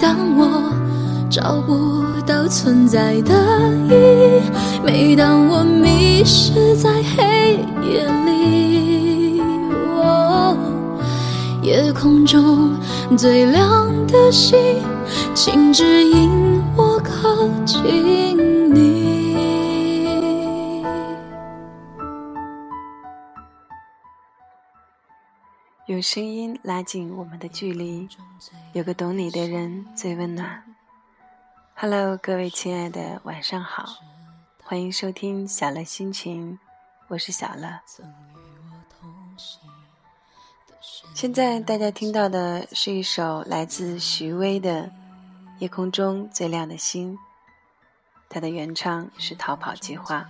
当我找不到存在的意义，每当我迷失在黑夜里，哦，夜空中最亮的星，请指引我靠近。用声音拉近我们的距离，有个懂你的人最温暖。Hello，各位亲爱的，晚上好，欢迎收听小乐心情，我是小乐。现在大家听到的是一首来自徐巍的《夜空中最亮的星》，它的原唱是逃跑计划。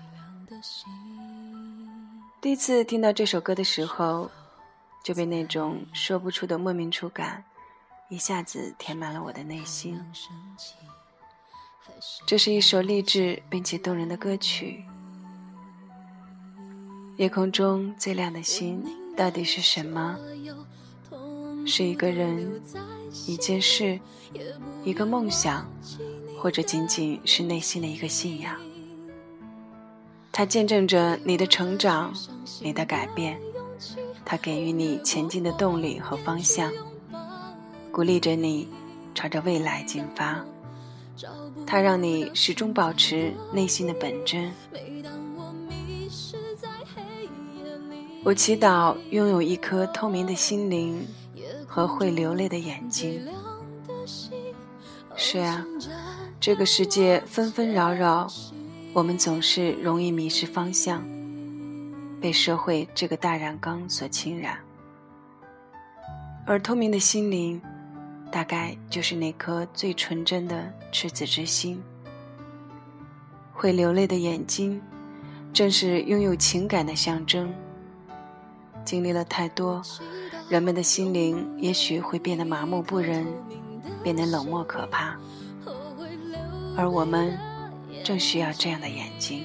第一次听到这首歌的时候。就被那种说不出的莫名触感，一下子填满了我的内心。这是一首励志并且动人的歌曲。夜空中最亮的星到底是什么？是一个人、一件事、一个梦想，或者仅仅是内心的一个信仰？它见证着你的成长，你的改变。它给予你前进的动力和方向，鼓励着你朝着未来进发。它让你始终保持内心的本真。我祈祷拥有一颗透明的心灵和会流泪的眼睛。是啊，这个世界纷纷扰扰，我们总是容易迷失方向。被社会这个大染缸所侵染，而透明的心灵，大概就是那颗最纯真的赤子之心。会流泪的眼睛，正是拥有情感的象征。经历了太多，人们的心灵也许会变得麻木不仁，变得冷漠可怕。而我们，正需要这样的眼睛。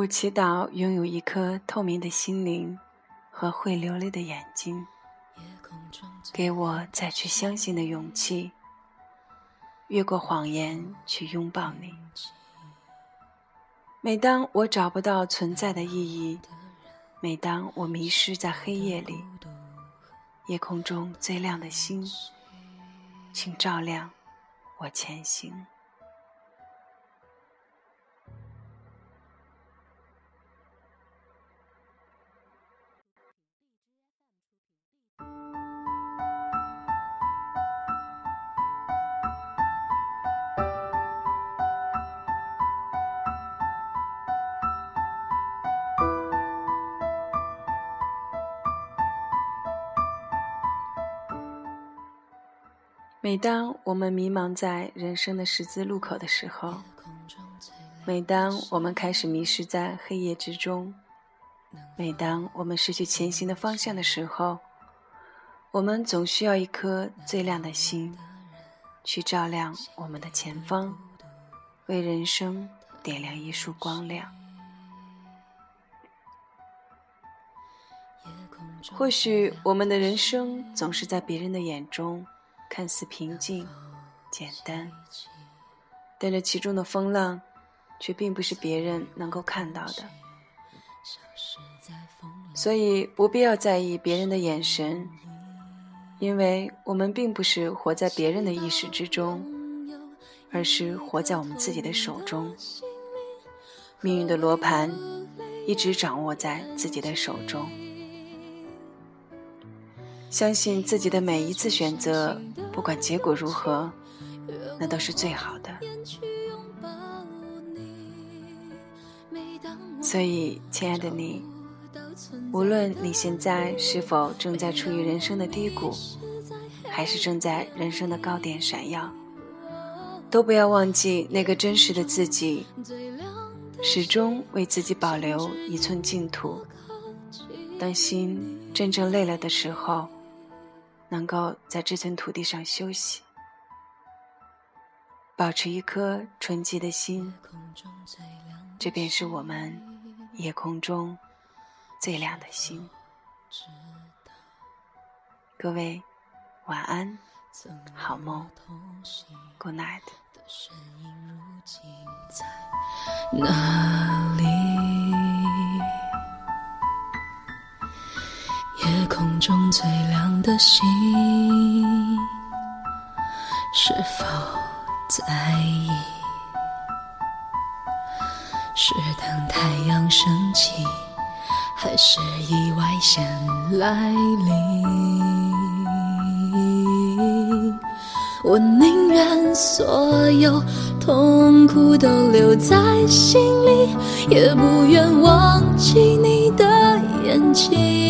我祈祷拥有一颗透明的心灵和会流泪的眼睛，给我再去相信的勇气，越过谎言去拥抱你。每当我找不到存在的意义，每当我迷失在黑夜里，夜空中最亮的星，请照亮我前行。每当我们迷茫在人生的十字路口的时候，每当我们开始迷失在黑夜之中，每当我们失去前行的方向的时候，我们总需要一颗最亮的心，去照亮我们的前方，为人生点亮一束光亮。或许我们的人生总是在别人的眼中看似平静、简单，但这其中的风浪，却并不是别人能够看到的。所以不必要在意别人的眼神，因为我们并不是活在别人的意识之中，而是活在我们自己的手中。命运的罗盘一直掌握在自己的手中。相信自己的每一次选择，不管结果如何，那都是最好的。所以，亲爱的你，无论你现在是否正在处于人生的低谷，还是正在人生的高点闪耀，都不要忘记那个真实的自己，始终为自己保留一寸净土。当心真正累了的时候。能够在这寸土地上休息，保持一颗纯洁的心，这便是我们夜空中最亮的星。各位晚安，好梦，Good night。夜的心，是否在意？是等太阳升起，还是意外先来临？我宁愿所有痛苦都留在心里，也不愿忘记你的眼睛。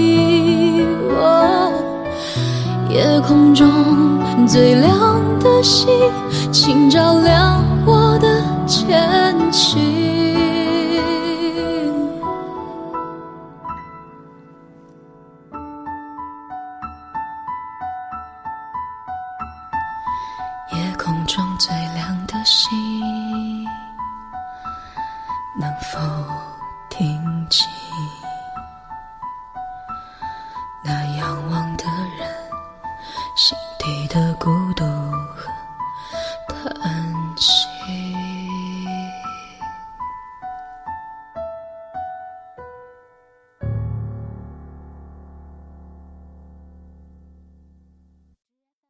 夜空中最亮的星，请照亮我的前行。夜空中最亮的星，你的孤独。